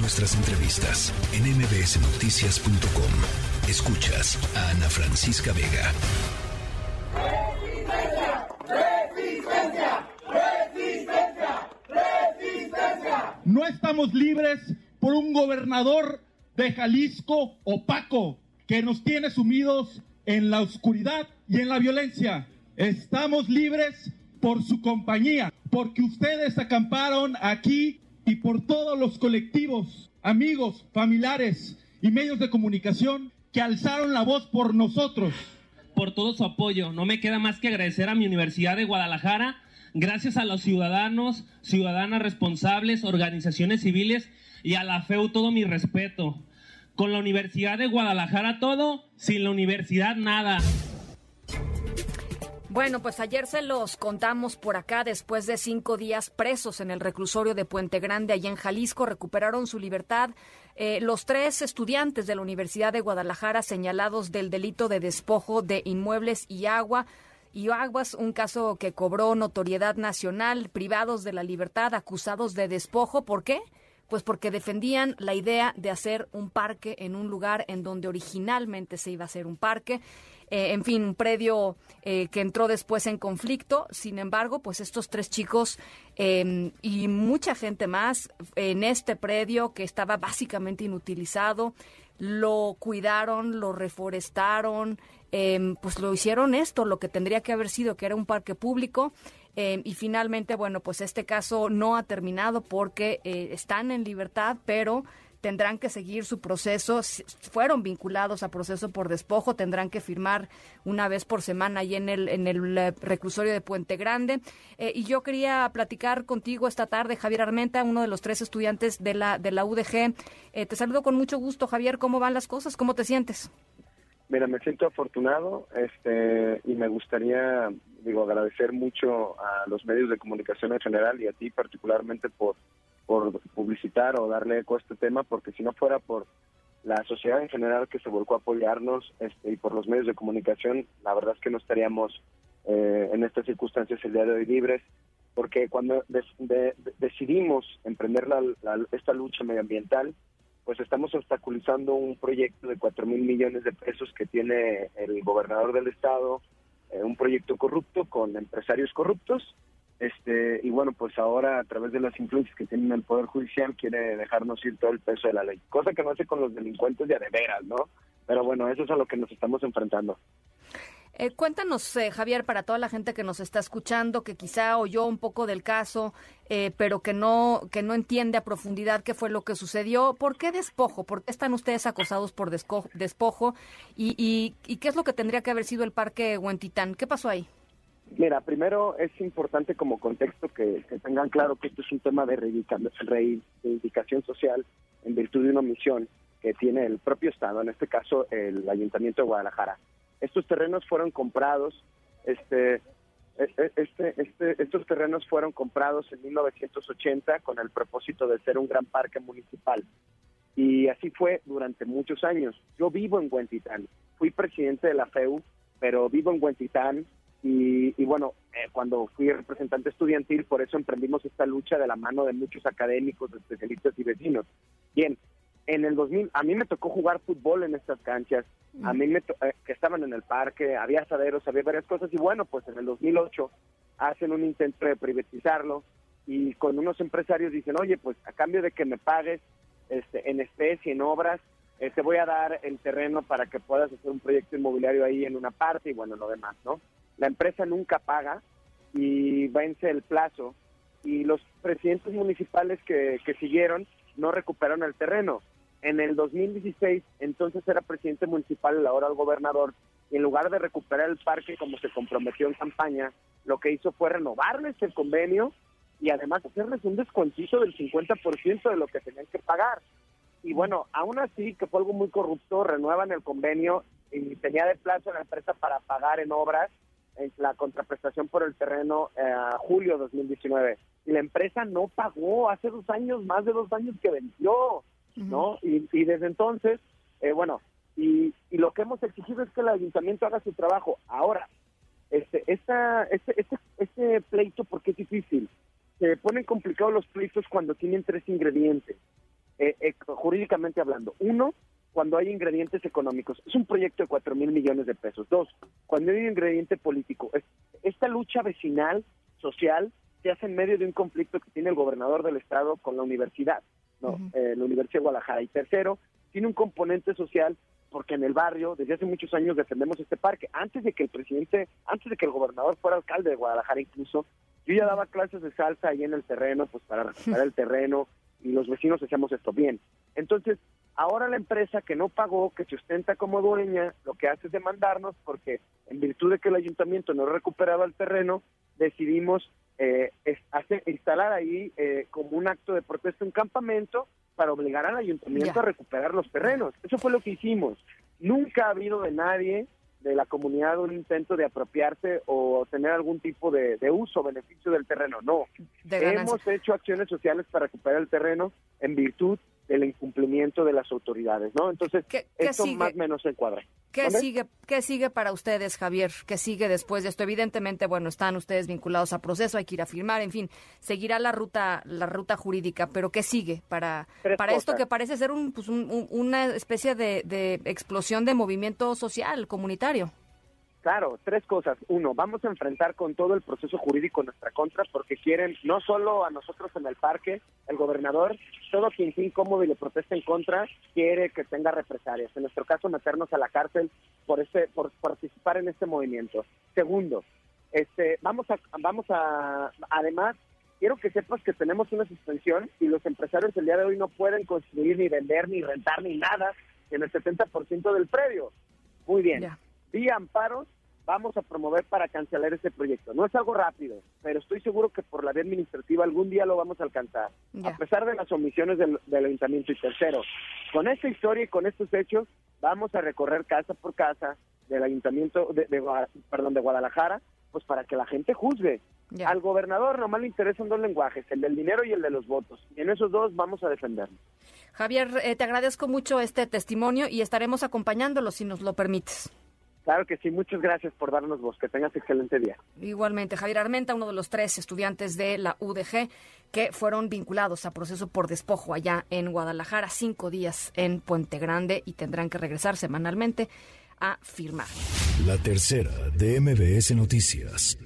nuestras entrevistas en mbsnoticias.com. Escuchas a Ana Francisca Vega. Resistencia, resistencia, resistencia, No estamos libres por un gobernador de Jalisco opaco que nos tiene sumidos en la oscuridad y en la violencia. Estamos libres por su compañía, porque ustedes acamparon aquí y por todos los colectivos, amigos, familiares y medios de comunicación que alzaron la voz por nosotros. Por todo su apoyo. No me queda más que agradecer a mi Universidad de Guadalajara, gracias a los ciudadanos, ciudadanas responsables, organizaciones civiles y a la FEU todo mi respeto. Con la Universidad de Guadalajara todo, sin la universidad nada. Bueno, pues ayer se los contamos por acá, después de cinco días presos en el reclusorio de Puente Grande, allá en Jalisco, recuperaron su libertad eh, los tres estudiantes de la Universidad de Guadalajara señalados del delito de despojo de inmuebles y agua. Y Aguas, un caso que cobró notoriedad nacional, privados de la libertad, acusados de despojo. ¿Por qué? Pues porque defendían la idea de hacer un parque en un lugar en donde originalmente se iba a hacer un parque. Eh, en fin, un predio eh, que entró después en conflicto. Sin embargo, pues estos tres chicos eh, y mucha gente más en este predio que estaba básicamente inutilizado, lo cuidaron, lo reforestaron, eh, pues lo hicieron esto, lo que tendría que haber sido, que era un parque público. Eh, y finalmente, bueno, pues este caso no ha terminado porque eh, están en libertad, pero tendrán que seguir su proceso, si fueron vinculados a proceso por despojo, tendrán que firmar una vez por semana ahí en el, en el eh, reclusorio de Puente Grande. Eh, y yo quería platicar contigo esta tarde, Javier Armenta, uno de los tres estudiantes de la, de la UDG. Eh, te saludo con mucho gusto, Javier, ¿cómo van las cosas? ¿Cómo te sientes? Mira, me siento afortunado este, y me gustaría digo agradecer mucho a los medios de comunicación en general y a ti particularmente por por publicitar o darle eco a este tema, porque si no fuera por la sociedad en general que se volcó a apoyarnos este, y por los medios de comunicación, la verdad es que no estaríamos eh, en estas circunstancias el día de hoy libres, porque cuando de, de, decidimos emprender la, la, esta lucha medioambiental, pues estamos obstaculizando un proyecto de 4 mil millones de pesos que tiene el gobernador del estado, eh, un proyecto corrupto con empresarios corruptos, este y bueno pues ahora a través de las influencias que tiene el poder judicial quiere dejarnos ir todo el peso de la ley cosa que no hace con los delincuentes de adeveras no pero bueno eso es a lo que nos estamos enfrentando eh, cuéntanos, eh, Javier, para toda la gente que nos está escuchando, que quizá oyó un poco del caso, eh, pero que no que no entiende a profundidad qué fue lo que sucedió. ¿Por qué despojo? ¿Por qué están ustedes acosados por despojo? ¿Y, y, y qué es lo que tendría que haber sido el Parque Huentitán? ¿Qué pasó ahí? Mira, primero es importante como contexto que, tengan claro que esto es un tema de reivindicación social en virtud de una misión que tiene el propio Estado, en este caso el Ayuntamiento de Guadalajara. Estos terrenos fueron comprados, este, este, este, estos terrenos fueron comprados en 1980 con el propósito de ser un gran parque municipal. Y así fue durante muchos años. Yo vivo en Huentitán, fui presidente de la FEU, pero vivo en Huentitán, y, y, bueno, eh, cuando fui representante estudiantil, por eso emprendimos esta lucha de la mano de muchos académicos, especialistas y vecinos. Bien, en el 2000, a mí me tocó jugar fútbol en estas canchas, a mí me eh, que estaban en el parque, había asaderos, había varias cosas, y bueno, pues en el 2008 hacen un intento de privatizarlo, y con unos empresarios dicen, oye, pues a cambio de que me pagues este, en especie, en obras, eh, te voy a dar el terreno para que puedas hacer un proyecto inmobiliario ahí en una parte y bueno, lo demás, ¿no? La empresa nunca paga y vence el plazo y los presidentes municipales que, que siguieron no recuperaron el terreno. En el 2016, entonces era presidente municipal, ahora el gobernador, y en lugar de recuperar el parque como se comprometió en campaña, lo que hizo fue renovarles el convenio y además hacerles un descuentito del 50% de lo que tenían que pagar. Y bueno, aún así, que fue algo muy corrupto, renuevan el convenio y tenía de plazo la empresa para pagar en obras en la contraprestación por el terreno eh, a julio 2019 y la empresa no pagó. Hace dos años más de dos años que venció no y, y, desde entonces eh, bueno y, y, lo que hemos exigido es que el ayuntamiento haga su trabajo. Ahora este esta este este, este pleito porque es difícil se ponen complicados los pleitos cuando tienen tres ingredientes eh, eh, jurídicamente hablando. Uno, cuando hay ingredientes económicos. Es un proyecto de 4 mil millones de pesos. Dos, cuando hay un ingrediente político. esta lucha vecinal, social, se hace en medio de un conflicto que tiene el gobernador del estado con la universidad, no, eh, la Universidad de Guadalajara. Y tercero, tiene un componente social porque en el barrio desde hace muchos años defendemos este parque. Antes de que el presidente, antes de que el gobernador fuera alcalde de Guadalajara incluso, yo ya daba clases de salsa ahí en el terreno, pues para recuperar el terreno y los vecinos hacíamos esto bien. Entonces, Ahora la empresa que no pagó, que se ostenta como dueña, lo que hace es demandarnos porque en virtud de que el ayuntamiento no recuperaba el terreno, decidimos eh, instalar ahí eh, como un acto de protesta un campamento para obligar al ayuntamiento a recuperar los terrenos. Eso fue lo que hicimos. Nunca ha habido de nadie de la comunidad un intento de apropiarse o tener algún tipo de, uso o beneficio del terreno. No. Hemos hecho acciones sociales para recuperar el terreno en virtud de las autoridades, ¿no? Entonces, esto más o menos se encuadra. ¿Qué sigue, ¿Qué sigue para ustedes, Javier? ¿Qué sigue después de esto? Evidentemente, bueno, están ustedes vinculados a proceso, hay que ir a firmar, en fin, seguirá la ruta, la ruta jurídica, pero ¿qué sigue para, para esto que parece ser un, pues una especie de, de explosión de movimiento social, comunitario? Claro, tres cosas. Uno, vamos a enfrentar con todo el proceso jurídico nuestra contra porque quieren no solo a nosotros en el parque, el gobernador, todo quien sea incómodo y le protesta en contra quiere que tenga represalias. En nuestro caso, meternos a la cárcel por este, por participar en este movimiento. Segundo, este, vamos a, vamos a, además, quiero que sepas que tenemos una suspensión y los empresarios el día de hoy no pueden construir ni vender ni rentar ni nada en el 70% del predio. Muy bien vía amparos vamos a promover para cancelar ese proyecto. No es algo rápido, pero estoy seguro que por la vía administrativa algún día lo vamos a alcanzar, a pesar de las omisiones del, ayuntamiento. Y tercero, con esta historia y con estos hechos, vamos a recorrer casa por casa del ayuntamiento de, perdón, de Guadalajara, pues para que la gente juzgue. Al gobernador nomás le interesan dos lenguajes, el del dinero y el de los votos. Y en esos dos vamos a defendernos. Javier, eh, te agradezco mucho este testimonio y estaremos acompañándolo si nos lo permites. Claro que sí, muchas gracias por darnos voz. Que tengas excelente día. Igualmente, Javier Armenta, uno de los tres estudiantes de la UDG que fueron vinculados a proceso por despojo allá en Guadalajara, cinco días en Puente Grande y tendrán que regresar semanalmente a firmar. La tercera de MBS Noticias.